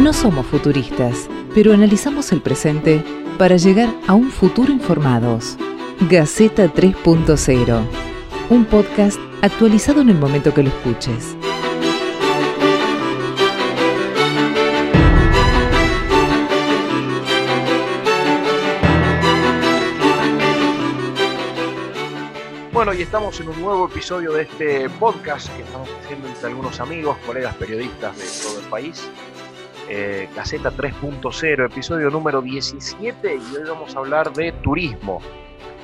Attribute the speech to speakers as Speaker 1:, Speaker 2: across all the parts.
Speaker 1: No somos futuristas, pero analizamos el presente para llegar a un futuro informados. Gaceta 3.0, un podcast actualizado en el momento que lo escuches.
Speaker 2: Bueno, y estamos en un nuevo episodio de este podcast que estamos haciendo entre algunos amigos, colegas periodistas de todo el país. Eh, Gaceta 3.0, episodio número 17, y hoy vamos a hablar de turismo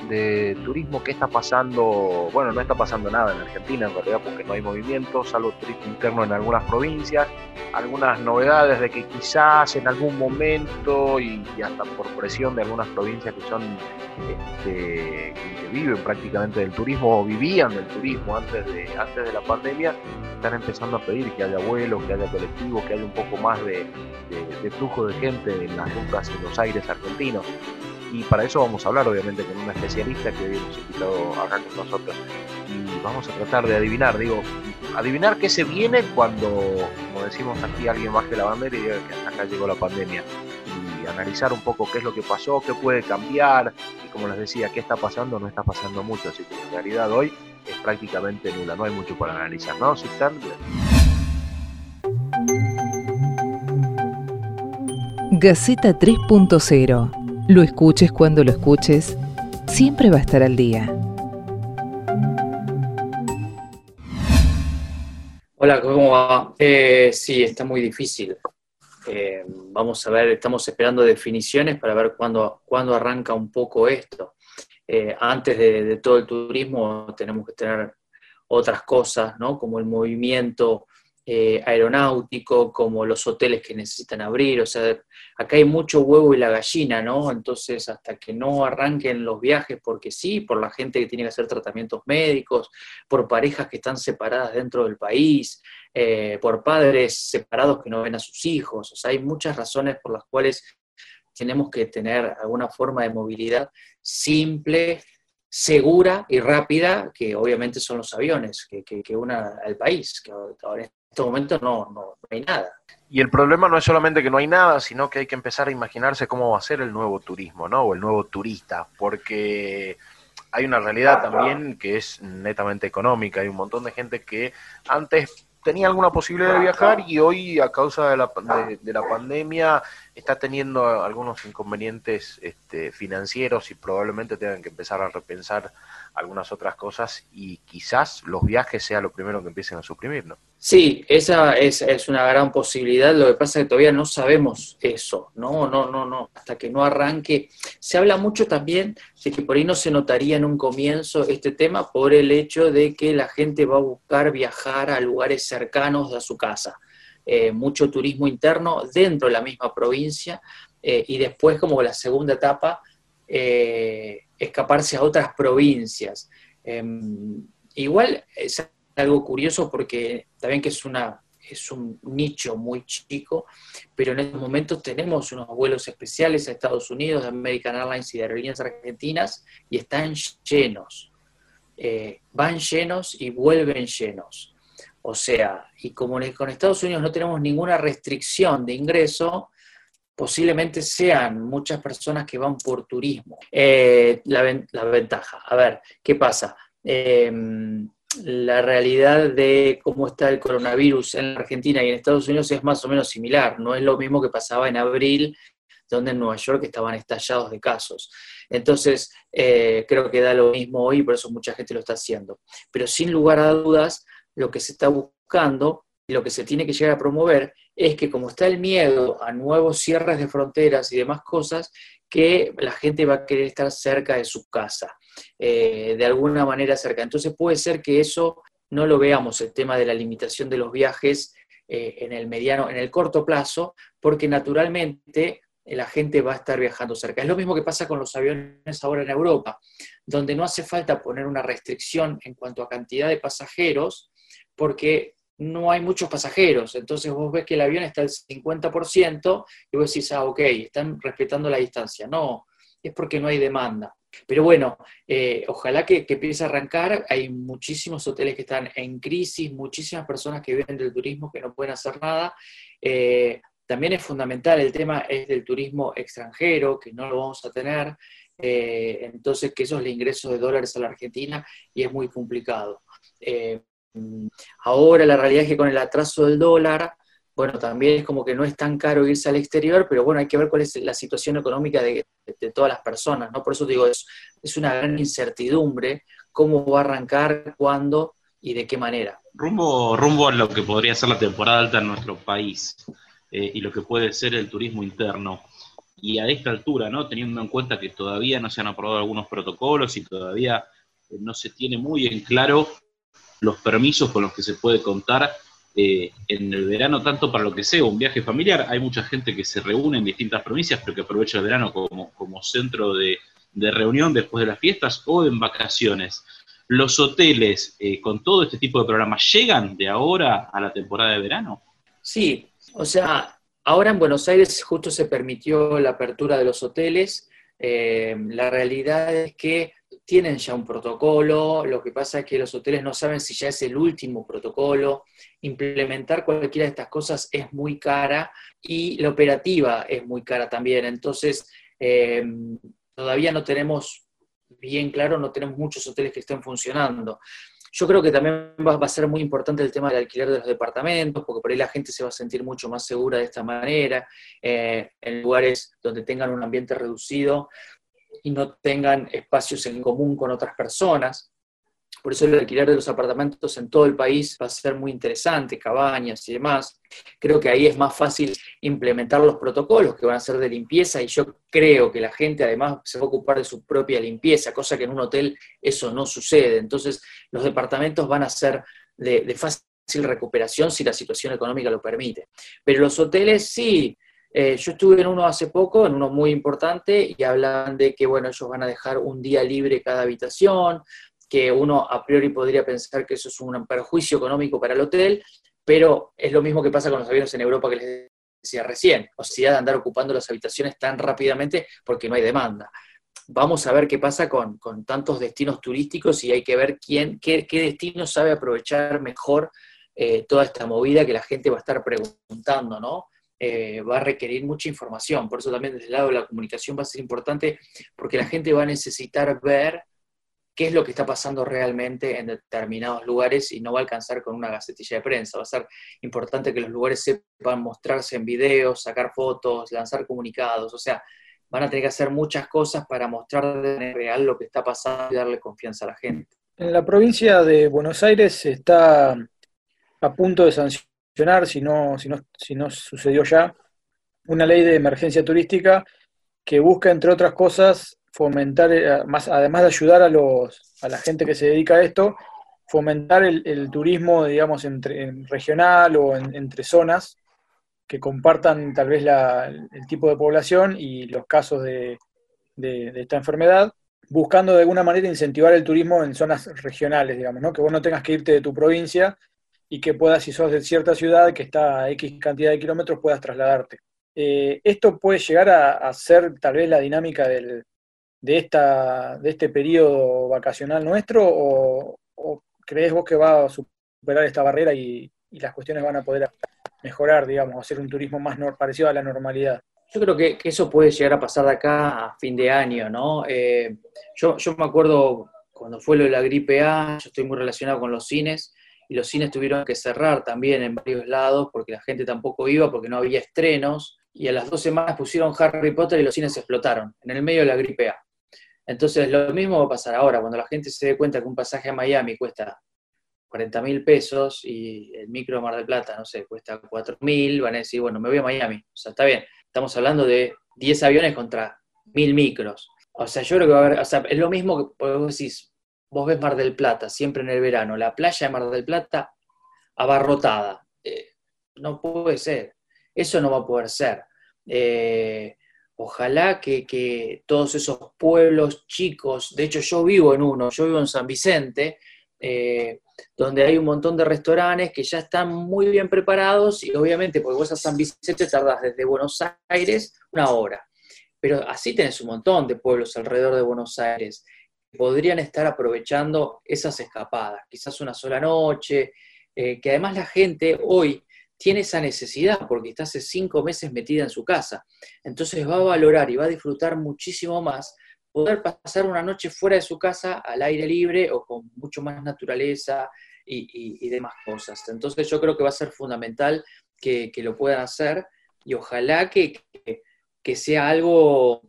Speaker 2: de turismo, ¿qué está pasando? Bueno, no está pasando nada en Argentina en realidad porque no hay movimiento, salvo turismo interno en algunas provincias, algunas novedades de que quizás en algún momento y, hasta por presión de algunas provincias que son este, que viven prácticamente del turismo o vivían del turismo antes de, antes de la pandemia, están empezando a pedir que haya vuelos, que haya colectivos, que haya un poco más de, de flujo de gente en las rutas y los aires argentinos y para eso vamos a hablar obviamente con una especialista que hoy hemos invitado acá con nosotros. Y vamos a tratar de adivinar, digo, adivinar qué se viene cuando, como decimos aquí, alguien baje la bandera y diga que acá llegó la pandemia. Y analizar un poco qué es lo que pasó, qué puede cambiar y como les decía, qué está pasando, no está pasando mucho, así que en realidad hoy es prácticamente nula, no hay mucho para analizar, ¿no? Si están...
Speaker 1: Gaceta 3.0 lo escuches cuando lo escuches, siempre va a estar al día.
Speaker 3: Hola, ¿cómo va? Eh, sí, está muy difícil. Eh, vamos a ver, estamos esperando definiciones para ver cuándo, cuándo arranca un poco esto. Eh, antes de, de, todo el turismo tenemos que tener otras cosas, ¿no? Como el movimiento eh, aeronáutico, como los hoteles que necesitan abrir, o sea, acá hay mucho huevo y la gallina, ¿no? Entonces, hasta que no arranquen los viajes, porque sí, por la gente que tiene que hacer tratamientos médicos, por parejas que están separadas dentro del país, eh, por padres separados que no ven a sus hijos, o sea, hay muchas razones por las cuales tenemos que tener alguna forma de movilidad simple, segura y rápida, que obviamente son los aviones, que, que, una al país, que ahora este momento no, no, hay nada.
Speaker 2: Y el problema no es solamente que no hay nada, sino que hay que empezar a imaginarse cómo va a ser el nuevo turismo, ¿no? O el nuevo turista, porque hay una realidad también que es netamente económica. Hay un montón de gente que antes tenía alguna posibilidad de viajar y hoy a causa de la, de, la pandemia está teniendo algunos inconvenientes este, financieros y probablemente tengan que empezar a repensar algunas otras cosas y quizás los viajes sea lo primero que empiecen a suprimir, ¿no?
Speaker 3: Sí, esa es, es, una gran posibilidad. Lo que pasa es que todavía no sabemos eso, no, no, no, no, hasta que no arranque. Se habla mucho también de que por ahí no se notaría en un comienzo este tema por el hecho de que la gente va a buscar viajar a lugares cercanos a su casa. Eh, mucho turismo interno dentro de la misma provincia eh, y después como la segunda etapa eh, escaparse a otras provincias. Em, igual es algo curioso porque también que es, una, es un nicho muy chico, pero en estos momentos tenemos unos vuelos especiales a Estados Unidos, de American Airlines y de aerolíneas argentinas, y están llenos. Van llenos y vuelven llenos. O sea, y como con Estados Unidos no tenemos ninguna restricción de ingreso, posiblemente sean muchas personas que van por turismo. Eh, la, ventaja, a ver, ¿qué pasa? Em, la realidad de cómo está el coronavirus en Argentina y en Estados Unidos es más o menos similar, no es lo mismo que pasaba en abril, donde en Nueva York estaban estallados de casos. Entonces, eh, creo que da lo mismo hoy, por eso mucha gente lo está haciendo. Pero sin lugar a dudas, lo que se está buscando y lo que se tiene que llegar a promover es que como está el miedo a nuevos cierres de fronteras y demás cosas, que la gente va a querer estar cerca de su casa, eh, de alguna manera cerca. Entonces puede ser que eso no lo veamos, el tema de la limitación de los viajes eh, en el mediano, en el corto plazo, porque naturalmente la gente va a estar viajando cerca. Es lo mismo que pasa con los aviones ahora en Europa, donde no hace falta poner una restricción en cuanto a cantidad de pasajeros, porque no hay muchos pasajeros, entonces vos ves que el avión está al 50% y vos decís, ah, ok, están respetando la distancia. No, es porque no hay demanda. Pero bueno, eh, ojalá que, empiece a arrancar. Hay muchísimos hoteles que están en crisis, muchísimas personas que viven del turismo que no pueden hacer nada. Eh, También es fundamental el tema es del turismo extranjero, que no lo vamos a tener, eh, entonces que eso es el ingreso de dólares a la Argentina y es muy complicado. Ahora la realidad es que con el atraso del dólar, bueno, también es como que no es tan caro irse al exterior, pero bueno, hay que ver cuál es la situación económica de, todas las personas, ¿no? Por eso digo, es, es una gran incertidumbre cómo va a arrancar, cuándo y de qué manera.
Speaker 4: Rumbo, rumbo a lo que podría ser la temporada alta en nuestro país eh, y lo que puede ser el turismo interno. Y a esta altura, ¿no? teniendo en cuenta que todavía no se han aprobado algunos protocolos y todavía eh, no se tiene muy en claro los permisos con los que se puede contar eh, en el verano, tanto para lo que sea un viaje familiar. Hay mucha gente que se reúne en distintas provincias, pero que aprovecha el verano como, como centro de, reunión después de las fiestas o en vacaciones. ¿Los hoteles eh, con todo este tipo de programas llegan de ahora a la temporada de verano?
Speaker 3: Sí, o sea, ahora en Buenos Aires justo se permitió la apertura de los hoteles. Eh, la realidad es que tienen ya un protocolo, lo que pasa es que los hoteles no saben si ya es el último protocolo, implementar cualquiera de estas cosas es muy cara y la operativa es muy cara también, entonces eh, todavía no tenemos bien claro, no tenemos muchos hoteles que estén funcionando. Yo creo que también va, a ser muy importante el tema del alquiler de los departamentos, porque por ahí la gente se va a sentir mucho más segura de esta manera, eh, en lugares donde tengan un ambiente reducido, y no tengan espacios en común con otras personas. Por eso el alquiler de los apartamentos en todo el país va a ser muy interesante, cabañas y demás. Creo que ahí es más fácil implementar los protocolos que van a ser de limpieza y yo creo que la gente además se va a ocupar de su propia limpieza, cosa que en un hotel eso no sucede. Entonces los departamentos van a ser de, de fácil recuperación si la situación económica lo permite. Pero los hoteles sí, eh, yo estuve en uno hace poco, en uno muy importante, y hablan de que, bueno, ellos van a dejar un día libre cada habitación, que uno a priori podría pensar que eso es un perjuicio económico para el hotel, pero es lo mismo que pasa con los aviones en Europa que les decía recién, o sea, de andar ocupando las habitaciones tan rápidamente porque no hay demanda. Vamos a ver qué pasa con, tantos destinos turísticos y hay que ver quién, qué, destino sabe aprovechar mejor eh, toda esta movida que la gente va a estar preguntando, ¿no? Eh, va a requerir mucha información. Por eso también desde el lado de la comunicación va a ser importante porque la gente va a necesitar ver qué es lo que está pasando realmente en determinados lugares y no va a alcanzar con una gacetilla de prensa. Va a ser importante que los lugares sepan mostrarse en videos, sacar fotos, lanzar comunicados. O sea, van a tener que hacer muchas cosas para mostrar de real lo que está pasando y darle confianza a la gente.
Speaker 5: En la provincia de Buenos Aires está a punto de sancionar si no, si, no, sucedió ya, una ley de emergencia turística que busca, entre otras cosas, fomentar, eh, más, además de ayudar a, los, a la gente que se dedica a esto, fomentar el, turismo, digamos, entre, regional o entre zonas que compartan tal vez el tipo de población y los casos de, de, esta enfermedad, buscando de alguna manera incentivar el turismo en zonas regionales, digamos, ¿no? que vos no tengas que irte de tu provincia y que puedas, si sos de cierta ciudad que está a X cantidad de kilómetros, puedas trasladarte. Eh, ¿Esto puede llegar a, ser tal vez la dinámica de, esta, de este periodo vacacional nuestro o, crees vos que va a superar esta barrera y, las cuestiones van a poder mejorar, digamos, hacer un turismo más parecido a la normalidad?
Speaker 3: Yo creo que, eso puede llegar a pasar de acá a fin de año, ¿no? Eh, yo, yo me acuerdo cuando fue lo de la gripe A, yo estoy muy relacionado con los cines, y los cines tuvieron que cerrar también en varios lados porque la gente tampoco iba, porque no había estrenos, y a las dos semanas pusieron Harry Potter y los cines explotaron, en el medio de la gripe A. Entonces lo mismo va a pasar ahora, cuando la gente se dé cuenta que un pasaje a Miami cuesta 40 mil pesos y el micro Mar del Plata, no sé, cuesta 4 mil, van a decir, bueno, me voy a Miami. O sea, está bien, estamos hablando de 10 aviones contra mil micros. O sea, yo creo que va a haber, o sea, es lo mismo que vos decís, vos ves Mar del Plata, siempre en el verano, la playa de Mar del Plata abarrotada. Eh, no puede ser. Eso no va a poder ser. Eh, ojalá que, todos esos pueblos chicos, de hecho yo vivo en uno, yo vivo en San Vicente, eh, donde hay un montón de restaurantes que ya están muy bien preparados y obviamente porque vos a San Vicente tardás desde Buenos Aires una hora. Pero así tenés un montón de pueblos alrededor de Buenos Aires podrían estar aprovechando esas escapadas, quizás una sola noche, eh, que además la gente hoy tiene esa necesidad porque está hace cinco meses metida en su casa. Entonces va a valorar y va a disfrutar muchísimo más poder pasar una noche fuera de su casa al aire libre o con mucho más naturaleza y, demás cosas. Entonces yo creo que va a ser fundamental que, lo puedan hacer y ojalá que, que, sea algo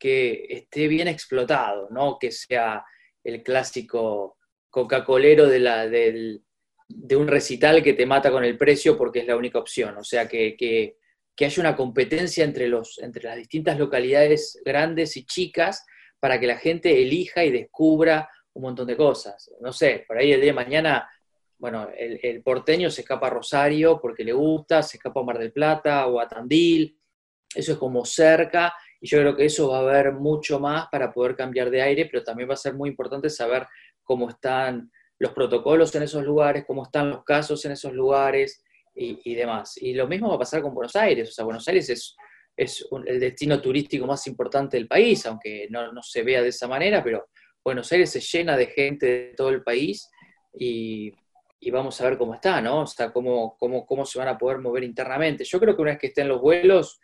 Speaker 3: que esté bien explotado, ¿no? que sea el clásico Coca-Colero de, de un recital que te mata con el precio porque es la única opción. O sea, que, que, haya una competencia entre, los, entre las distintas localidades grandes y chicas para que la gente elija y descubra un montón de cosas. No sé, por ahí el día de mañana, bueno, el, porteño se escapa a Rosario porque le gusta, se escapa a Mar del Plata o a Tandil, eso es como cerca, y yo creo que eso va a haber mucho más para poder cambiar de aire, pero también va a ser muy importante saber cómo están los protocolos en esos lugares, cómo están los casos en esos lugares y, demás. Y lo mismo va a pasar con Buenos Aires, o sea, Buenos Aires es, es el destino turístico más importante del país, aunque no, no, se vea de esa manera, pero Buenos Aires se llena de gente de todo el país y, y vamos a ver cómo está, ¿no? O sea, cómo, cómo, cómo se van a poder mover internamente. Yo creo que una vez que estén los vuelos,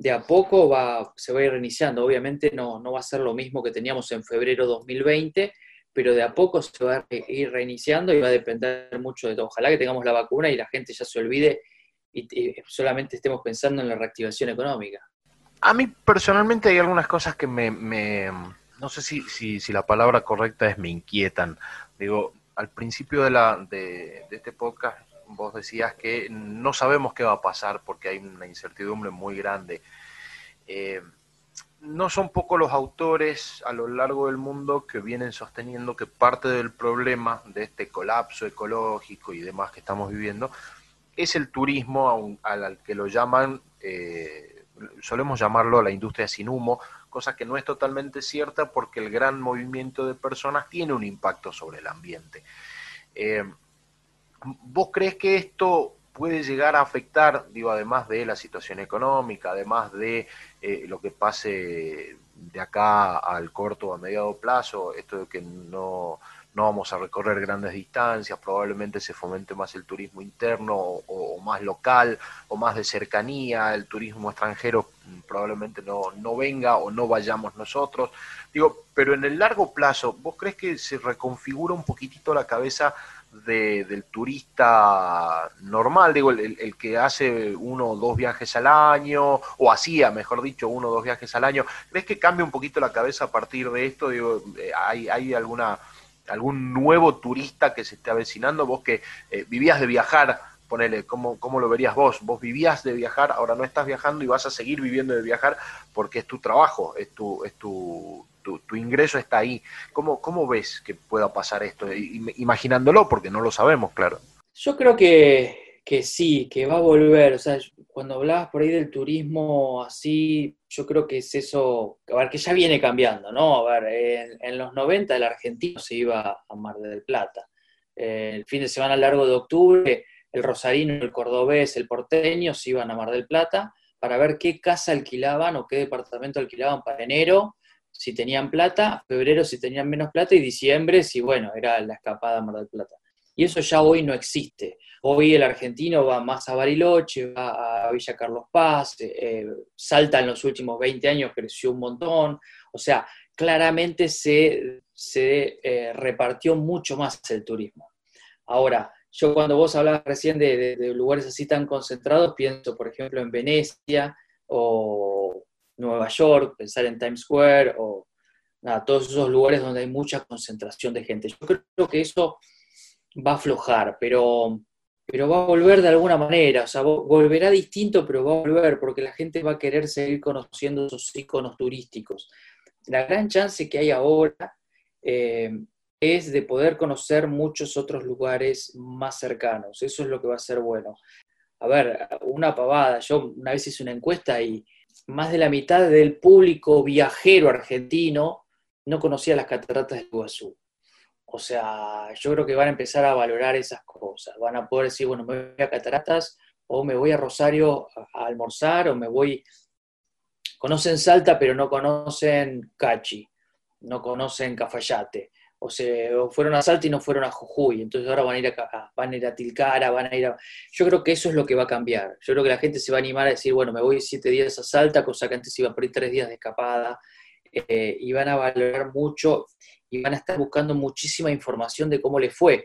Speaker 3: de a poco va, se va a ir reiniciando. Obviamente no, no va a ser lo mismo que teníamos en febrero 2020, pero de a poco se va a ir reiniciando y va a depender mucho de todo. Ojalá que tengamos la vacuna y la gente ya se olvide y, solamente estemos pensando en la reactivación económica.
Speaker 2: A mí personalmente hay algunas cosas que me, no sé si, si, la palabra correcta es me inquietan. Digo, al principio de, la, de, este podcast vos decías que no sabemos qué va a pasar porque hay una incertidumbre muy grande. Eh, no son pocos los autores a lo largo del mundo que vienen sosteniendo que parte del problema de este colapso ecológico y demás que estamos viviendo es el turismo al que lo llaman, eh, solemos llamarlo la industria sin humo, cosa que no es totalmente cierta porque el gran movimiento de personas tiene un impacto sobre el ambiente. Eh, ¿Vos crees que esto puede llegar a afectar, digo, además de la situación económica, además de eh, lo que pase de acá al corto o a mediado plazo, esto de que no, no vamos a recorrer grandes distancias, probablemente se fomente más el turismo interno o, más local o más de cercanía, el turismo extranjero probablemente no, no venga o no vayamos nosotros. Digo, pero en el largo plazo, ¿vos crees que se reconfigura un poquitito la cabeza del turista normal, digo, el, que hace uno o dos viajes al año, o hacía, mejor dicho, uno o dos viajes al año, ¿crees que cambia un poquito la cabeza a partir de esto? Digo, eh, ¿hay, hay alguna algún nuevo turista que se esté avecinando? Vos que eh, vivías de viajar, ponele, ¿cómo, ¿cómo lo verías vos? Vos vivías de viajar, ahora no estás viajando y vas a seguir viviendo de viajar porque es tu trabajo, es tu, es tu, tu, ingreso está ahí. ¿Cómo, ¿Cómo ves que pueda pasar esto? Imaginándolo, porque no lo sabemos, claro.
Speaker 3: Yo creo que, que sí, que va a volver. O sea, cuando hablabas por ahí del turismo así, yo creo que es eso, a ver, que ya viene cambiando, ¿no? A ver, en, los 90 el argentino se iba a Mar del Plata. El fin de semana largo de octubre, el rosarino, el cordobés, el porteño se iban a Mar del Plata para ver qué casa alquilaban o qué departamento alquilaban para enero si tenían plata, febrero si tenían menos plata y diciembre si, bueno, era la escapada a Mar del Plata. Y eso ya hoy no existe. Hoy el argentino va más a Bariloche, va a Villa Carlos Paz, eh, Salta en los últimos 20 años creció un montón. O sea, claramente se, se eh, repartió mucho más el turismo. Ahora, yo cuando vos hablabas recién de, lugares así tan concentrados, pienso, por ejemplo, en Venecia o, Nueva York, pensar en Times Square o todos esos lugares donde hay mucha concentración de gente. Yo creo que eso va a aflojar, pero, pero va a volver de alguna manera, o sea, volverá distinto, pero va a volver porque la gente va a querer seguir conociendo esos iconos turísticos. La gran chance que hay ahora eh, es de poder conocer muchos otros lugares más cercanos. Eso es lo que va a ser bueno. A ver, una pavada. Yo una vez hice una encuesta y más de la mitad del público viajero argentino no conocía las cataratas de Iguazú. O sea, yo creo que van a empezar a valorar esas cosas. Van a poder decir, bueno, me voy a cataratas o me voy a Rosario a almorzar o me voy... Conocen Salta pero no conocen Cachi, no conocen Cafayate. O se fueron a Salta y no fueron a Jujuy, entonces ahora van a ir a, van a ir a Tilcara, van a ir a... Yo creo que eso es lo que va a cambiar. Yo creo que la gente se va a animar a decir, bueno, me voy siete días a Salta, cosa que antes iba por ir tres días de escapada, eh, y van a valorar mucho y van a estar buscando muchísima información de cómo le fue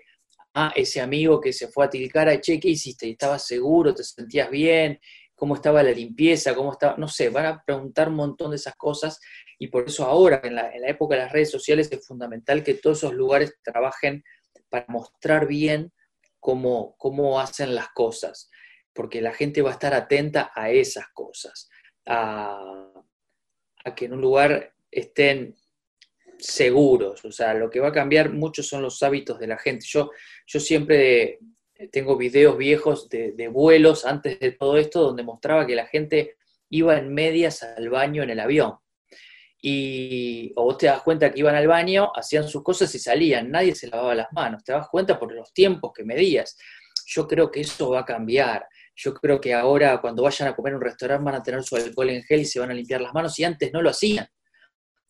Speaker 3: a ese amigo que se fue a Tilcara, che, ¿qué hiciste? ¿Y estabas seguro? ¿Te sentías bien? ¿Cómo estaba la limpieza? ¿Cómo estaba? No sé, van a preguntar un montón de esas cosas y por eso ahora, en la, época de las redes sociales, es fundamental que todos esos lugares trabajen para mostrar bien cómo, cómo hacen las cosas, porque la gente va a estar atenta a esas cosas, a, que en un lugar estén seguros, o sea, lo que va a cambiar mucho son los hábitos de la gente. Yo, yo siempre tengo videos viejos de, vuelos antes de todo esto donde mostraba que la gente iba en medias al baño en el avión y o vos te das cuenta que iban al baño, hacían sus cosas y salían, nadie se lavaba las manos, te das cuenta por los tiempos que medías. Yo creo que eso va a cambiar. Yo creo que ahora cuando vayan a comer en un restaurante van a tener su alcohol en gel y se van a limpiar las manos y antes no lo hacían.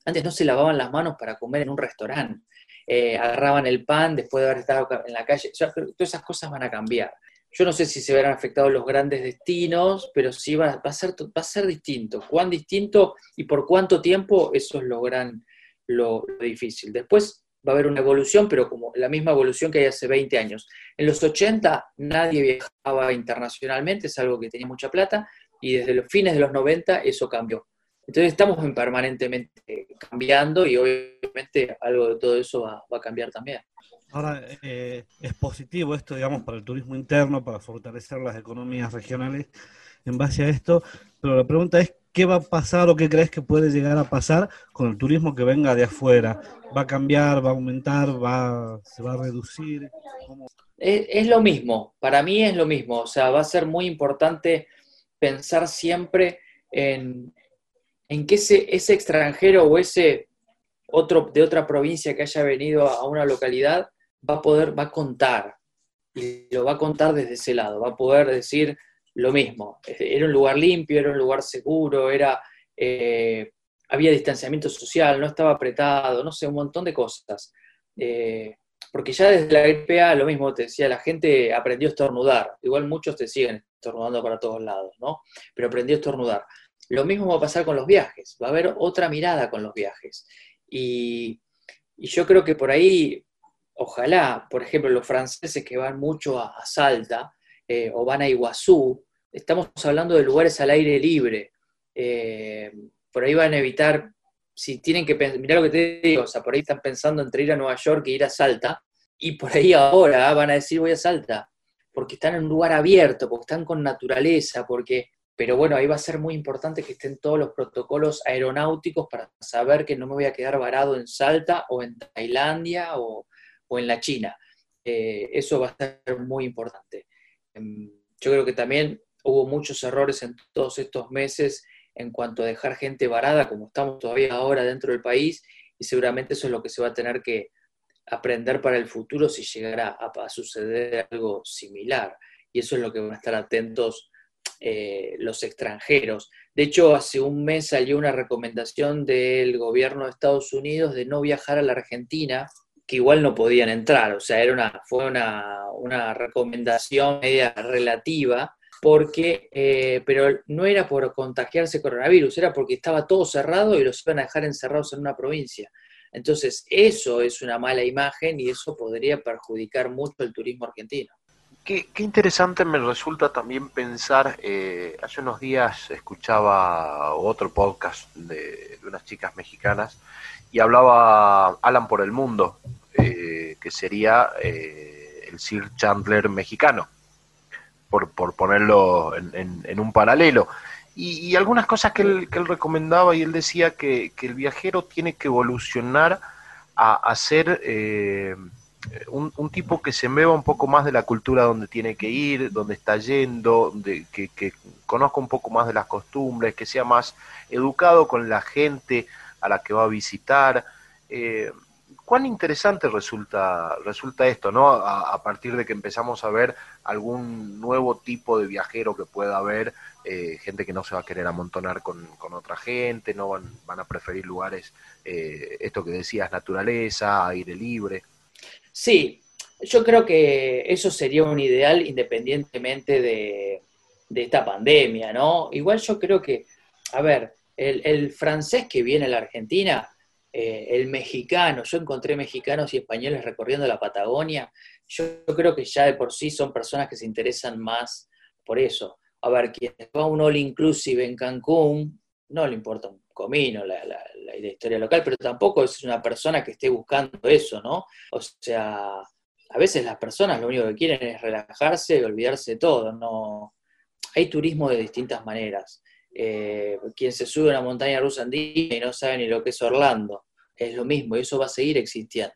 Speaker 3: Antes no se lavaban las manos para comer en un restaurante. Eh, agarraban el pan después de haber estado en la calle. todas esas cosas van a cambiar. Yo no sé si se verán afectados los grandes destinos, pero sí va, a ser, va a ser distinto. ¿Cuán distinto y por cuánto tiempo? Eso es lo gran, lo, difícil. Después va a haber una evolución, pero como la misma evolución que hay hace 20 años. En los 80 nadie viajaba internacionalmente, es algo que tenía mucha plata, y desde los fines de los 90 eso cambió. Entonces estamos en permanentemente cambiando y obviamente algo de todo eso va a cambiar también.
Speaker 6: Ahora, eh, es positivo esto, digamos, para el turismo interno, para fortalecer las economías regionales en base a esto, pero la pregunta es, ¿qué va a pasar o qué crees que puede llegar a pasar con el turismo que venga de afuera? ¿Va a cambiar, va a aumentar, va, se va a reducir?
Speaker 3: Es, lo mismo, para mí es lo mismo, o sea, va a ser muy importante pensar siempre en, en que ese, ese extranjero o ese otro de otra provincia que haya venido a una localidad va a poder, va a contar, y lo va a contar desde ese lado, va a poder decir lo mismo. Era un lugar limpio, era un lugar seguro, era, eh, había distanciamiento social, no estaba apretado, no sé, un montón de cosas. Eh, porque ya desde la gripe A, lo mismo te decía, la gente aprendió a estornudar. Igual muchos te siguen estornudando para todos lados, ¿no? Pero aprendió a estornudar. Lo mismo va a pasar con los viajes, va a haber otra mirada con los viajes. Y, y yo creo que por ahí ojalá, por ejemplo, los franceses que van mucho a, Salta eh, o van a Iguazú, estamos hablando de lugares al aire libre. Eh, por ahí van a evitar, si tienen que pensar, mirá lo que te digo, o sea, por ahí están pensando entre ir a Nueva York e ir a Salta, y por ahí ahora van a decir voy a Salta, porque están en un lugar abierto, porque están con naturaleza, porque pero bueno, ahí va a ser muy importante que estén todos los protocolos aeronáuticos para saber que no me voy a quedar varado en Salta o en Tailandia o, o en la China. Eh, eso va a ser muy importante. Em, yo creo que también hubo muchos errores en todos estos meses en cuanto a dejar gente varada, como estamos todavía ahora dentro del país, y seguramente eso es lo que se va a tener que aprender para el futuro si llegara a, suceder algo similar. Y eso es lo que van a estar atentos eh, los extranjeros. De hecho, hace un mes salió una recomendación del gobierno de Estados Unidos de no viajar a la Argentina que igual no podían entrar, o sea, era una, fue una, una recomendación media relativa, porque, eh, pero no era por contagiarse coronavirus, era porque estaba todo cerrado y los iban a dejar encerrados en una provincia. Entonces, eso es una mala imagen y eso podría perjudicar mucho el turismo argentino.
Speaker 2: Qué, interesante me resulta también pensar, eh, hace unos días escuchaba otro podcast de, unas chicas mexicanas y hablaba Alan por el Mundo, eh, que sería eh, el Sir Chandler mexicano, por, por ponerlo en, un paralelo. Y, algunas cosas que él, que él, recomendaba y él decía que, el viajero tiene que evolucionar a, ser eh, un, tipo que se mueva un poco más de la cultura donde tiene que ir, donde está yendo, de, que, que conozca un poco más de las costumbres, que sea más educado con la gente, a la que va a visitar. Eh, cuán interesante resulta, resulta esto, ¿no? A, partir de que empezamos a ver algún nuevo tipo de viajero que pueda haber, eh, gente que no se va a querer amontonar con, otra gente, no van, van a preferir lugares, eh, esto que decías, naturaleza, aire libre.
Speaker 3: Sí, yo creo que eso sería un ideal independientemente de, esta pandemia, ¿no? Igual yo creo que, a ver, el francés que viene a la Argentina eh, el mexicano, yo encontré mexicanos y españoles recorriendo la Patagonia, yo, creo que ya de por sí son personas que se interesan más por eso. A ver, quien va a un all inclusive en Cancún, no le importa un comino la, historia local, pero tampoco es una persona que esté buscando eso, ¿no? O sea, a veces las personas lo único que quieren es relajarse y olvidarse de todo, ¿no? Hay turismo de distintas maneras. Eh, quien se sube a una montaña rusa andina y no sabe ni lo que es Orlando, es lo mismo, y eso va a seguir existiendo.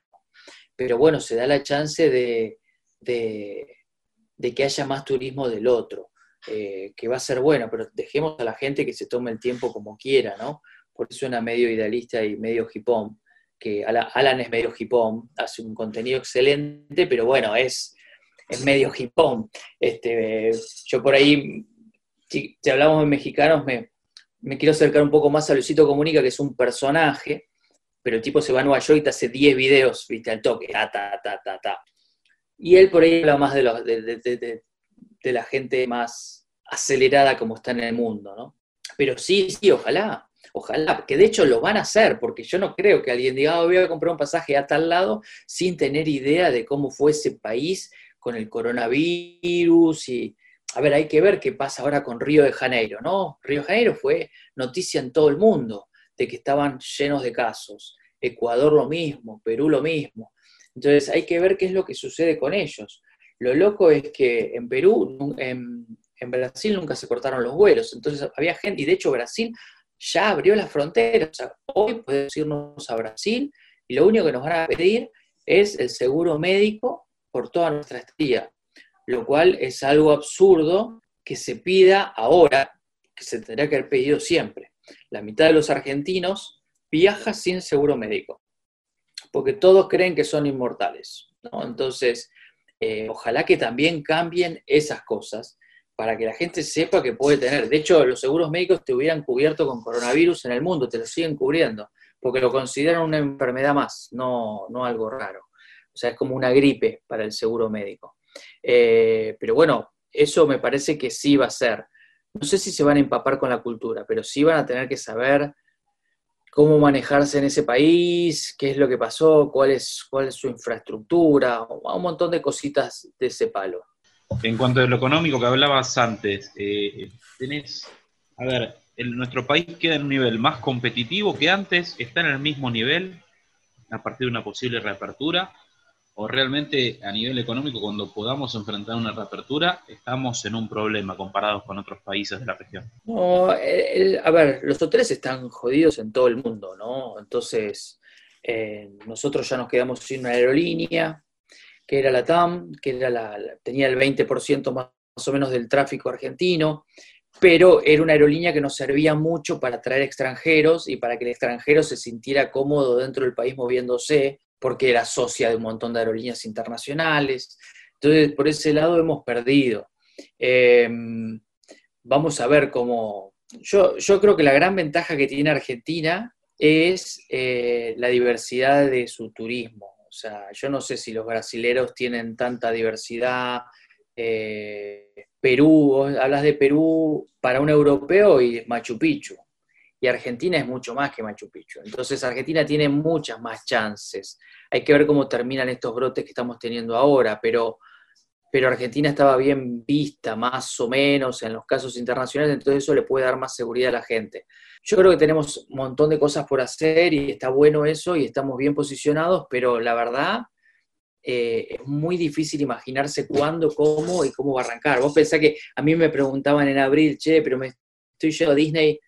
Speaker 3: Pero bueno, se da la chance de, que haya más turismo del otro, eh, que va a ser bueno, pero dejemos a la gente que se tome el tiempo como quiera, ¿no? Por eso suena medio idealista y medio hipón, que Alan es medio hipón, hace un contenido excelente, pero bueno, es, es medio hipón. Este, yo por ahí si, hablamos de mexicanos, me, quiero acercar un poco más a Luisito Comunica, que es un personaje, pero el tipo se va a Nueva York y te hace 10 videos, viste, al toque, ta, ta, ta, ta. Y él por ahí habla más de, de, la gente más acelerada como está en el mundo, ¿no? Pero sí, sí, ojalá, ojalá, que de hecho lo van a hacer, porque yo no creo que alguien diga, oh, voy a comprar un pasaje a tal lado sin tener idea de cómo fue ese país con el coronavirus y, a ver, hay que ver qué pasa ahora con Río de Janeiro, ¿no? Río de Janeiro fue noticia en todo el mundo de que estaban llenos de casos. Ecuador lo mismo, Perú lo mismo. Entonces hay que ver qué es lo que sucede con ellos. Lo loco es que en Perú, en, Brasil nunca se cortaron los vuelos. Entonces había gente, y de hecho Brasil ya abrió las fronteras. Hoy podemos irnos a Brasil y lo único que nos van a pedir es el seguro médico por toda nuestra estadía lo cual es algo absurdo que se pida ahora, que se tendría que haber pedido siempre. La mitad de los argentinos viaja sin seguro médico, porque todos creen que son inmortales. Entonces, eh, ojalá que también cambien esas cosas para que la gente sepa que puede tener. De hecho, los seguros médicos te hubieran cubierto con coronavirus en el mundo, te lo siguen cubriendo, porque lo consideran una enfermedad más, no, no algo raro. O sea, es como una gripe para el seguro médico. Eh, pero bueno, eso me parece que sí va a ser. No sé si se van a empapar con la cultura, pero sí van a tener que saber cómo manejarse en ese país, qué es lo que pasó, cuál es, cuál es su infraestructura, un montón de cositas de ese palo.
Speaker 4: En cuanto a lo económico que hablabas antes, eh, tenés, a ver, nuestro país queda en un nivel más competitivo que antes, está en el mismo nivel a partir de una posible reapertura, o realmente a nivel económico, cuando podamos enfrentar una reapertura, estamos en un problema comparados con otros países de la región?
Speaker 3: No, a ver, los hoteles están jodidos en todo el mundo, ¿no? Entonces, eh, nosotros ya nos quedamos sin una aerolínea, que era la TAM, que era la, tenía el 20% más, o menos del tráfico argentino, pero era una aerolínea que nos servía mucho para atraer extranjeros y para que el extranjero se sintiera cómodo dentro del país moviéndose, porque era socia de un montón de aerolíneas internacionales. Entonces, por ese lado hemos perdido. Em, vamos a ver cómo... Yo, yo, creo que la gran ventaja que tiene Argentina es eh, la diversidad de su turismo. Sea, yo no sé si los brasileros tienen tanta diversidad. Eh, Perú, hablas de Perú para un europeo y Machu Picchu y Argentina es mucho más que Machu Picchu. Entonces Argentina tiene muchas más chances. Hay que ver cómo terminan estos brotes que estamos teniendo ahora, pero, pero Argentina estaba bien vista más o menos en los casos internacionales, entonces eso le puede dar más seguridad a la gente. Yo creo que tenemos un montón de cosas por hacer y está bueno eso y estamos bien posicionados, pero la verdad eh, es muy difícil imaginarse cuándo, cómo y cómo va a arrancar. Vos pensás que a mí me preguntaban en abril, che, pero me estoy yendo a Disney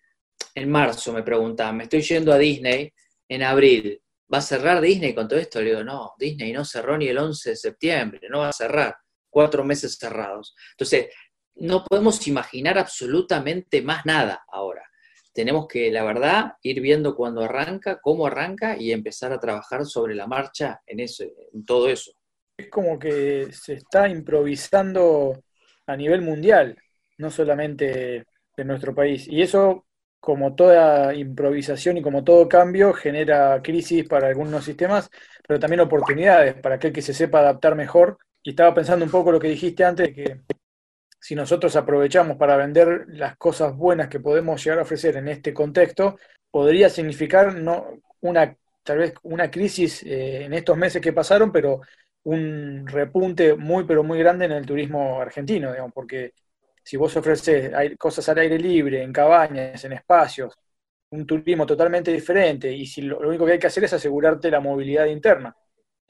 Speaker 3: en marzo me preguntaban, me estoy yendo a Disney en abril, ¿va a cerrar Disney con todo esto? Le digo, no, Disney no cerró ni el 11 de septiembre, no va a cerrar, cuatro meses cerrados. Entonces, no podemos imaginar absolutamente más nada ahora. tenemos que, la verdad, ir viendo cuándo arranca, cómo arranca y empezar a trabajar sobre la marcha en, eso, en todo eso.
Speaker 5: Es como que se está improvisando a nivel mundial, no solamente en nuestro país. Y eso, como toda improvisación y como todo cambio, genera crisis para algunos sistemas, pero también oportunidades para aquel que se sepa adaptar mejor. Y estaba pensando un poco lo que dijiste antes, de que si nosotros aprovechamos para vender las cosas buenas que podemos llegar a ofrecer en este contexto, podría significar no una tal vez una crisis eh, en estos meses que pasaron, pero un repunte muy pero muy grande en el turismo argentino, digamos, porque si vos ofreces cosas al aire libre, en cabañas, en espacios, un turismo totalmente diferente, y si lo único que hay que hacer es asegurarte la movilidad interna.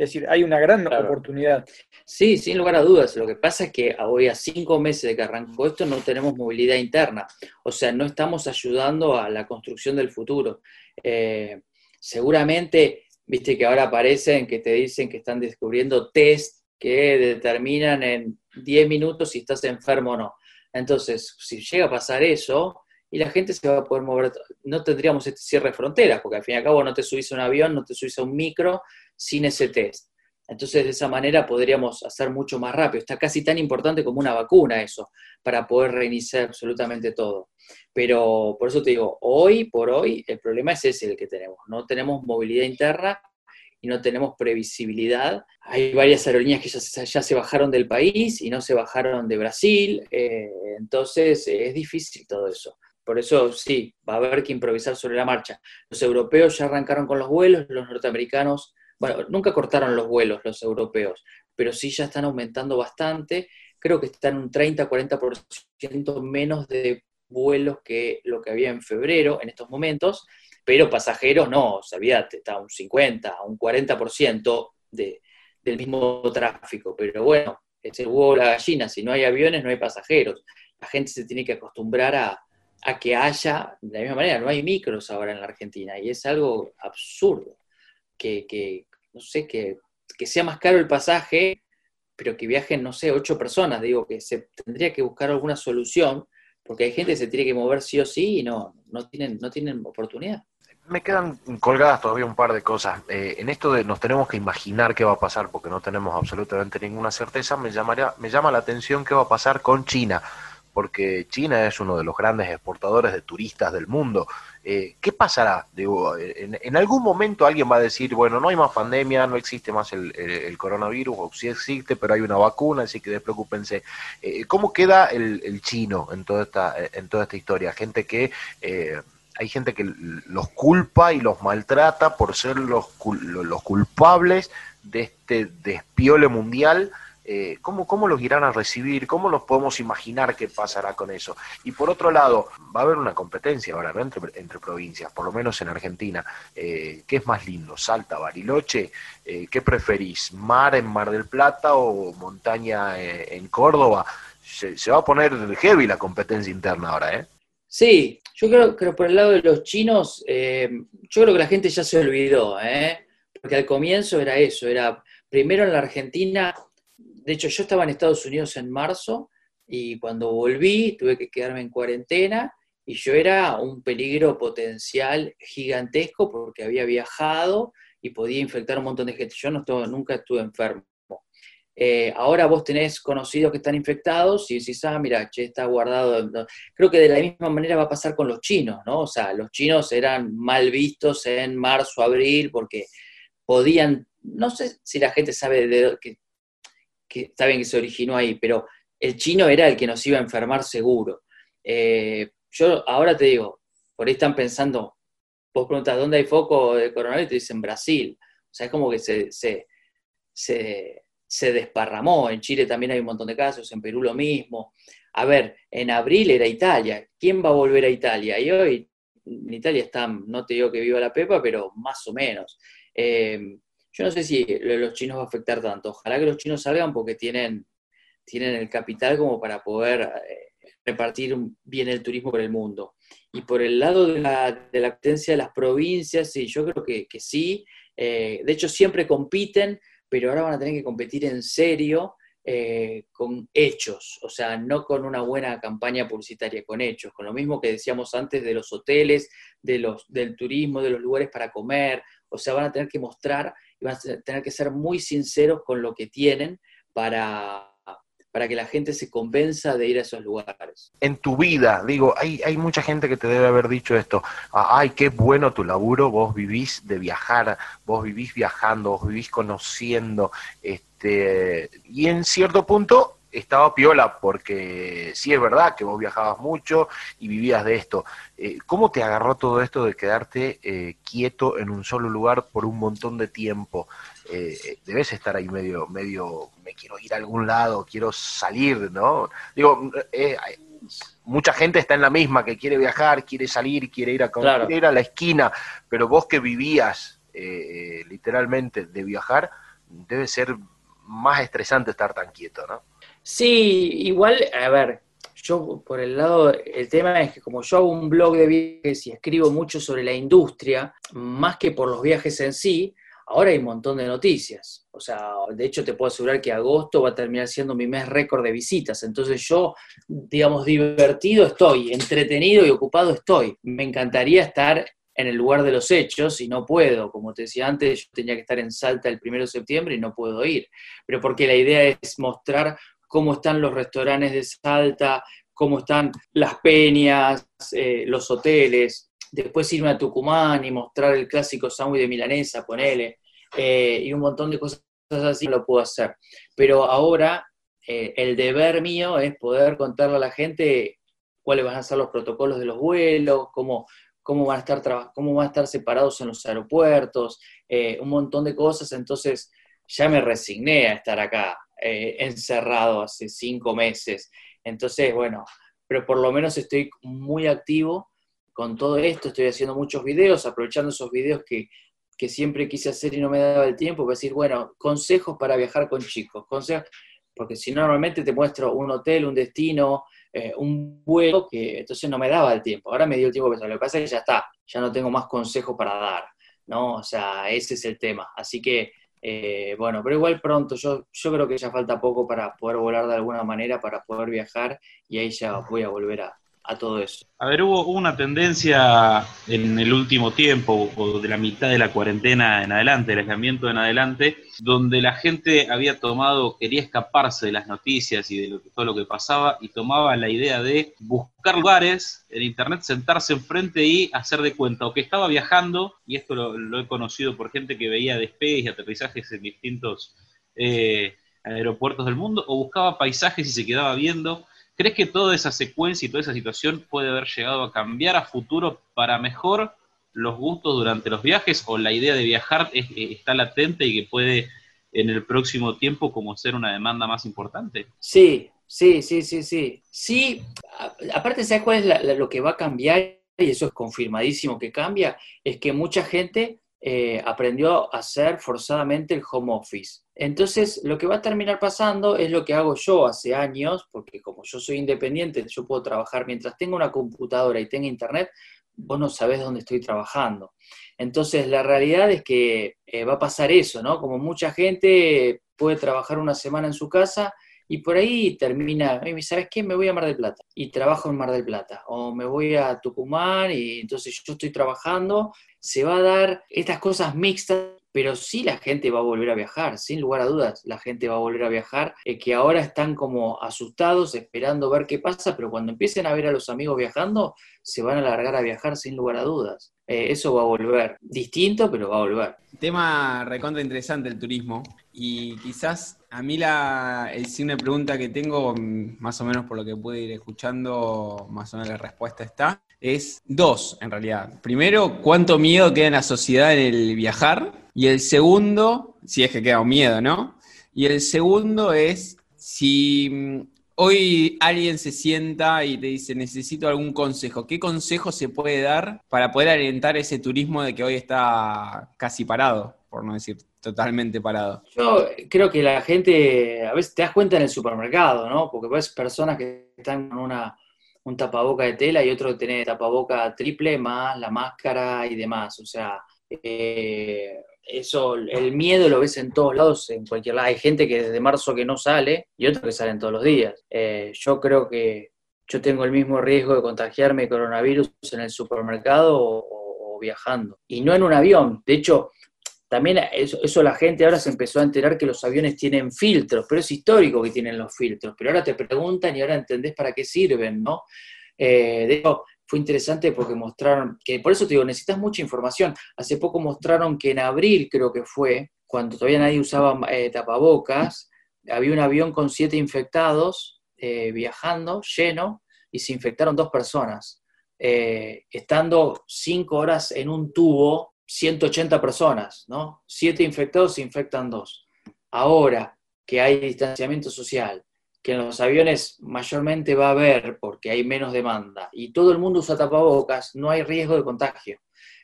Speaker 5: Es decir, hay una gran oportunidad.
Speaker 3: Sí, sin lugar a dudas. Lo que pasa es que hoy a cinco meses de que arrancó esto no tenemos movilidad interna. O sea, no estamos ayudando a la construcción del futuro. Eh, seguramente, viste que ahora aparecen que te dicen que están descubriendo test que determinan en 10 minutos si estás enfermo o no. Entonces, si llega a pasar eso, y la gente se va a poder mover, no tendríamos este cierre de fronteras, porque al fin y al cabo no te subís a un avión, no te subís a un micro sin ese test. Entonces, de esa manera podríamos hacer mucho más rápido. Está casi tan importante como una vacuna eso, para poder reiniciar absolutamente todo. Pero por eso te digo, hoy por hoy el problema es ese el que tenemos. No tenemos movilidad interna y no tenemos previsibilidad. Hay varias aerolíneas que ya se, ya se bajaron del país y no se bajaron de Brasil. Eh, entonces, es difícil todo eso. Por eso sí, va a haber que improvisar sobre la marcha. Los europeos ya arrancaron con los vuelos, los norteamericanos, bueno, nunca cortaron los vuelos los europeos, pero sí ya están aumentando bastante. Creo que están un 30-40% menos de vuelos que lo que había en febrero en estos momentos, pero pasajeros no, olvídate, está un 50, un 40% de, del mismo tráfico. Pero bueno, es el huevo o la gallina, si no hay aviones no hay pasajeros. La gente se tiene que acostumbrar a, a que haya, de la misma manera, no hay micros ahora en la Argentina y es algo absurdo que, no sé, que, sea más caro el pasaje, pero que viajen, no sé, ocho personas. Digo que se tendría que buscar alguna solución porque hay gente que se tiene que mover sí o sí y no, no, tienen, no tienen oportunidad.
Speaker 2: Me quedan colgadas todavía un par de cosas. Eh, en esto de nos tenemos que imaginar qué va a pasar porque no tenemos absolutamente ninguna certeza, me, llamaría, me llama la atención qué va a pasar con China porque China es uno de los grandes exportadores de turistas del mundo. Eh, ¿Qué pasará? Digo, en, algún momento alguien va a decir, bueno, no hay más pandemia, no existe más el, coronavirus, o sí existe, pero hay una vacuna, así que despreocúpense. Eh, ¿Cómo queda el, chino en toda esta, en toda esta historia? Gente que... Eh, hay gente que los culpa y los maltrata por ser los, los culpables de este despiole mundial eh, ¿cómo, ¿cómo, los irán a recibir? ¿Cómo los podemos imaginar qué pasará con eso? Y por otro lado, va a haber una competencia ahora entre, entre provincias, por lo menos en Argentina. Eh, ¿Qué es más lindo? ¿Salta, Bariloche? Eh, ¿Qué preferís? ¿Mar en Mar del Plata o montaña en Córdoba? Se, va a poner heavy la competencia interna ahora, ¿eh?
Speaker 3: Sí, yo creo que por el lado de los chinos, yo creo que la gente ya se olvidó, ¿eh? porque al comienzo era eso, era primero en la Argentina de hecho, yo estaba en Estados Unidos en marzo y cuando volví tuve que quedarme en cuarentena y yo era un peligro potencial gigantesco porque había viajado y podía infectar a un montón de gente. Yo no nunca estuve enfermo. Eh, ahora vos tenés conocidos que están infectados y decís, ah, mira, che, está guardado. Creo que de la misma manera va a pasar con los chinos, ¿no? O sea, los chinos eran mal vistos en marzo, abril, porque podían, no sé si la gente sabe de, que que está bien que se originó ahí, pero el chino era el que nos iba a enfermar seguro. Eh, yo ahora te digo, por ahí están pensando, vos preguntas, ¿dónde hay foco de coronavirus? Te dicen Brasil. O sea, es como que se, se, se, desparramó. En Chile también hay un montón de casos, en Perú lo mismo. A ver, en abril era Italia. ¿Quién va a volver a Italia? Y hoy en Italia están, no te digo que viva la pepa, pero más o menos. Eh, yo no sé si los chinos va a afectar tanto. Ojalá que los chinos salgan porque tienen, tienen el capital como para poder eh, repartir bien el turismo por el mundo. Y por el lado de la, de la de las provincias, sí, yo creo que, sí. Eh, de hecho, siempre compiten, pero ahora van a tener que competir en serio eh, con hechos, o sea, no con una buena campaña publicitaria, con hechos, con lo mismo que decíamos antes de los hoteles, de los, del turismo, de los lugares para comer, o sea, van a tener que mostrar y van a tener que ser muy sinceros con lo que tienen para, para que la gente se convenza de ir a esos lugares.
Speaker 2: En tu vida, digo, hay, hay mucha gente que te debe haber dicho esto, ah, ay, qué bueno tu laburo, vos vivís de viajar, vos vivís viajando, vos vivís conociendo, este, este, y en cierto punto estaba piola, porque sí es verdad que vos viajabas mucho y vivías de esto. Eh, ¿Cómo te agarró todo esto de quedarte eh, quieto en un solo lugar por un montón de tiempo? Eh, debes estar ahí medio, medio, me quiero ir a algún lado, quiero salir, ¿no? Digo, mucha gente está en la misma, que quiere viajar, quiere salir, quiere ir a, ir a la esquina, pero vos que vivías literalmente de viajar, debe ser más estresante estar tan quieto, ¿no?
Speaker 3: Sí, igual, a ver, yo por el lado, el tema es que como yo hago un blog de viajes y escribo mucho sobre la industria, más que por los viajes en sí, ahora hay un montón de noticias. O sea, de hecho te puedo asegurar que agosto va a terminar siendo mi mes récord de visitas. Entonces yo, digamos, divertido estoy, entretenido y ocupado estoy. Me encantaría estar en el lugar de los hechos y no puedo. Como te decía antes, yo tenía que estar en Salta el primero de septiembre y no puedo ir. Pero porque la idea es mostrar cómo están los restaurantes de Salta, cómo están las peñas, eh, los hoteles. Después irme a Tucumán y mostrar el clásico sándwich de milanesa, ponele. Eh, y un montón de cosas así lo puedo hacer. Pero ahora eh, el deber mío es poder contarle a la gente cuáles van a ser los protocolos de los vuelos, cómo, cómo van a estar, cómo van a estar separados en los aeropuertos, eh, un montón de cosas. Entonces ya me resigné a estar acá eh, encerrado hace cinco meses. Entonces, bueno, pero por lo menos estoy muy activo con todo esto, estoy haciendo muchos videos, aprovechando esos videos que, que siempre quise hacer y no me daba el tiempo, para decir, bueno, consejos para viajar con chicos, consejos, porque si no, normalmente te muestro un hotel, un destino, eh, un vuelo que entonces no me daba el tiempo. Ahora me dio el tiempo Lo que pasa es que ya está, ya no tengo más consejos para dar, ¿no? O sea, ese es el tema. Así que, eh, bueno, pero igual pronto, yo, yo creo que ya falta poco para poder volar de alguna manera, para poder viajar y ahí ya voy a volver a, a todo eso.
Speaker 4: A ver, hubo una tendencia en el último tiempo, o de la mitad de la cuarentena en adelante, el aislamiento en adelante, donde la gente había tomado, quería escaparse de las noticias y de todo lo que pasaba, y tomaba la idea de buscar lugares en internet, sentarse enfrente y hacer de cuenta, o que estaba viajando, y esto lo, he conocido por gente que veía despegues y aterrizajes en distintos eh, aeropuertos del mundo, o buscaba paisajes y se quedaba viendo ¿Crees que toda esa secuencia y toda esa situación puede haber llegado a cambiar a futuro para mejor los gustos durante los viajes o la idea de viajar eh, está latente y que puede en el próximo tiempo como ser una demanda más importante?
Speaker 3: Sí, sí, sí, sí, sí. Sí, aparte, ¿sabes cuál es lo que va a cambiar? Y eso es confirmadísimo que cambia, es que mucha gente eh, aprendió a hacer forzadamente el home office. Entonces, lo que va a terminar pasando es lo que hago yo hace años, porque como yo soy independiente, yo puedo trabajar mientras tenga una computadora y tenga internet, vos no sabés dónde estoy trabajando. Entonces, la realidad es que eh, va a pasar eso, ¿no? Como mucha gente puede trabajar una semana en su casa y por ahí termina, ¿sabes qué? Me voy a Mar del Plata y trabajo en Mar del Plata. O me voy a Tucumán y entonces yo estoy trabajando. Se va a dar estas cosas mixtas pero sí la gente va a volver a viajar, sin lugar a dudas, la gente va a volver a viajar, eh, que ahora están como asustados, esperando ver qué pasa, pero cuando empiecen a ver a los amigos viajando, se van a largar a viajar sin lugar a dudas. Eh, eso va a volver, distinto, pero va a volver.
Speaker 7: Tema recontra interesante el turismo, y quizás a mí la signo de pregunta que tengo, mm, más o menos por lo que pude ir escuchando, más o menos la respuesta está, es dos en realidad. Primero, ¿cuánto miedo queda en la sociedad en el viajar? Y el segundo, si es que queda un miedo, ¿no? Y el segundo es si mm, hoy alguien se sienta y te dice, necesito algún consejo, ¿qué consejo se puede dar para poder alentar ese turismo de que hoy está casi parado, por no decir totalmente parado?
Speaker 3: Yo creo que la gente, a veces te das cuenta en el supermercado, ¿no? Porque ves personas que están con una, un tapaboca de tela y otro tiene tapaboca triple más la máscara y demás. O sea, eh, eso, el miedo lo ves en todos lados, en cualquier lado. Hay gente que desde marzo que no sale y otros que salen todos los días. Eh, yo creo que yo tengo el mismo riesgo de contagiarme coronavirus en el supermercado o viajando. Y no en un avión. De hecho, también eso, la gente ahora se empezó a enterar que los aviones tienen filtros, pero es histórico que tienen los filtros, pero ahora te preguntan y ahora entendés para qué sirven, ¿no? Eh, de hecho, fue interesante porque mostraron, que por eso te digo, necesitas mucha información. Hace poco mostraron que en abril creo que fue, cuando todavía nadie usaba eh, tapabocas, había un avión con siete infectados eh, viajando, lleno, y se infectaron dos personas, estando cinco horas en un tubo 180 personas, ¿no? Siete infectados se infectan dos. Ahora que hay distanciamiento social, que en los aviones mayormente va a haber porque hay menos demanda y todo el mundo usa tapabocas, no hay riesgo de contagio.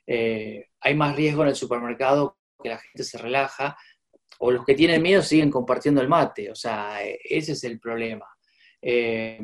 Speaker 3: Eh, hay más riesgo en el supermercado que la gente se relaja o los que tienen miedo siguen compartiendo el mate. O sea, ese es el problema. Eh,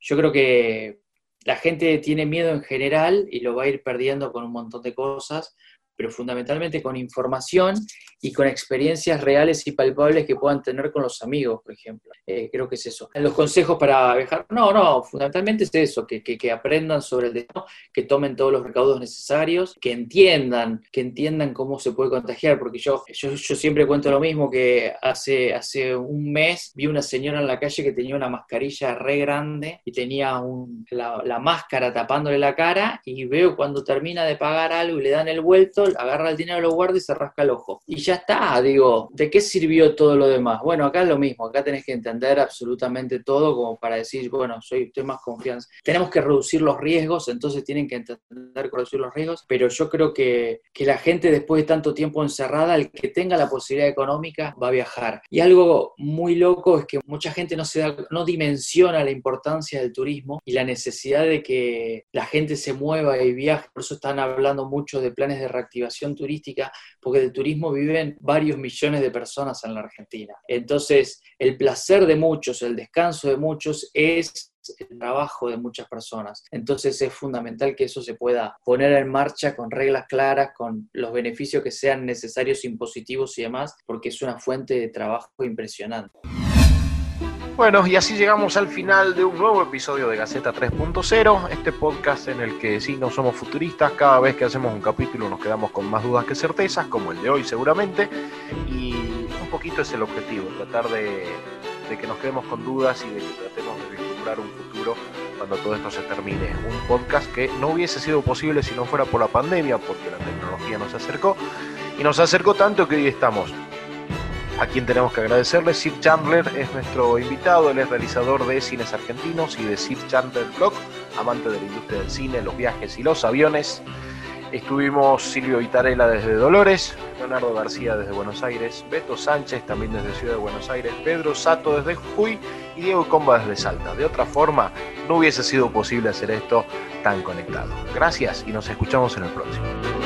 Speaker 3: yo creo que la gente tiene miedo en general y lo va a ir perdiendo con un montón de cosas pero fundamentalmente con información y con experiencias reales y palpables que puedan tener con los amigos, por ejemplo. Eh, creo que es eso. Los consejos para viajar, no, no, fundamentalmente es eso, que, que, aprendan sobre el destino, que tomen todos los recaudos necesarios, que entiendan, que entiendan cómo se puede contagiar, porque yo, yo, yo siempre cuento lo mismo, que hace, hace un mes vi una señora en la calle que tenía una mascarilla re grande y tenía un, la, la máscara tapándole la cara y veo cuando termina de pagar algo y le dan el vuelto, agarra el dinero, lo guarda y se rasca el ojo. Y ya está, digo, ¿de qué sirvió todo lo demás? Bueno, acá es lo mismo, acá tenés que entender absolutamente todo como para decir, bueno, soy, estoy más confianza. Tenemos que reducir los riesgos, entonces tienen que entender reducir los riesgos, pero yo creo que, que la gente después de tanto tiempo encerrada, el que tenga la posibilidad económica va a viajar. Y algo muy loco es que mucha gente no se da, no dimensiona la importancia del turismo y la necesidad de que la gente se mueva y viaje. Por eso están hablando mucho de planes de reactivación activación turística, porque del turismo viven varios millones de personas en la Argentina. Entonces, el placer de muchos, el descanso de muchos es el trabajo de muchas personas. Entonces es fundamental que eso se pueda poner en marcha con reglas claras, con los beneficios que sean necesarios, impositivos y demás, porque es una fuente de trabajo impresionante.
Speaker 2: Bueno, y así llegamos al final de un nuevo episodio de Gaceta 3.0, este podcast en el que sí no somos futuristas, cada vez que hacemos un capítulo nos quedamos con más dudas que certezas, como el de hoy seguramente, y un poquito es el objetivo, tratar de, que nos quedemos con dudas y de que tratemos de vislumbrar un futuro cuando todo esto se termine. Un podcast que no hubiese sido posible si no fuera por la pandemia, porque la tecnología nos acercó, y nos acercó tanto que hoy estamos a quien tenemos que agradecerle. Sir Chandler es nuestro invitado, él es realizador de cines argentinos y de Sir Chandler Blog, amante de la industria del cine, los viajes y los aviones. Estuvimos Silvio Vitarella desde Dolores, Leonardo García desde Buenos Aires, Beto Sánchez también desde Ciudad de Buenos Aires, Pedro Sato desde Jujuy y Diego Comba desde Salta. De otra forma, no hubiese sido posible hacer esto tan conectado. Gracias y nos escuchamos en el próximo.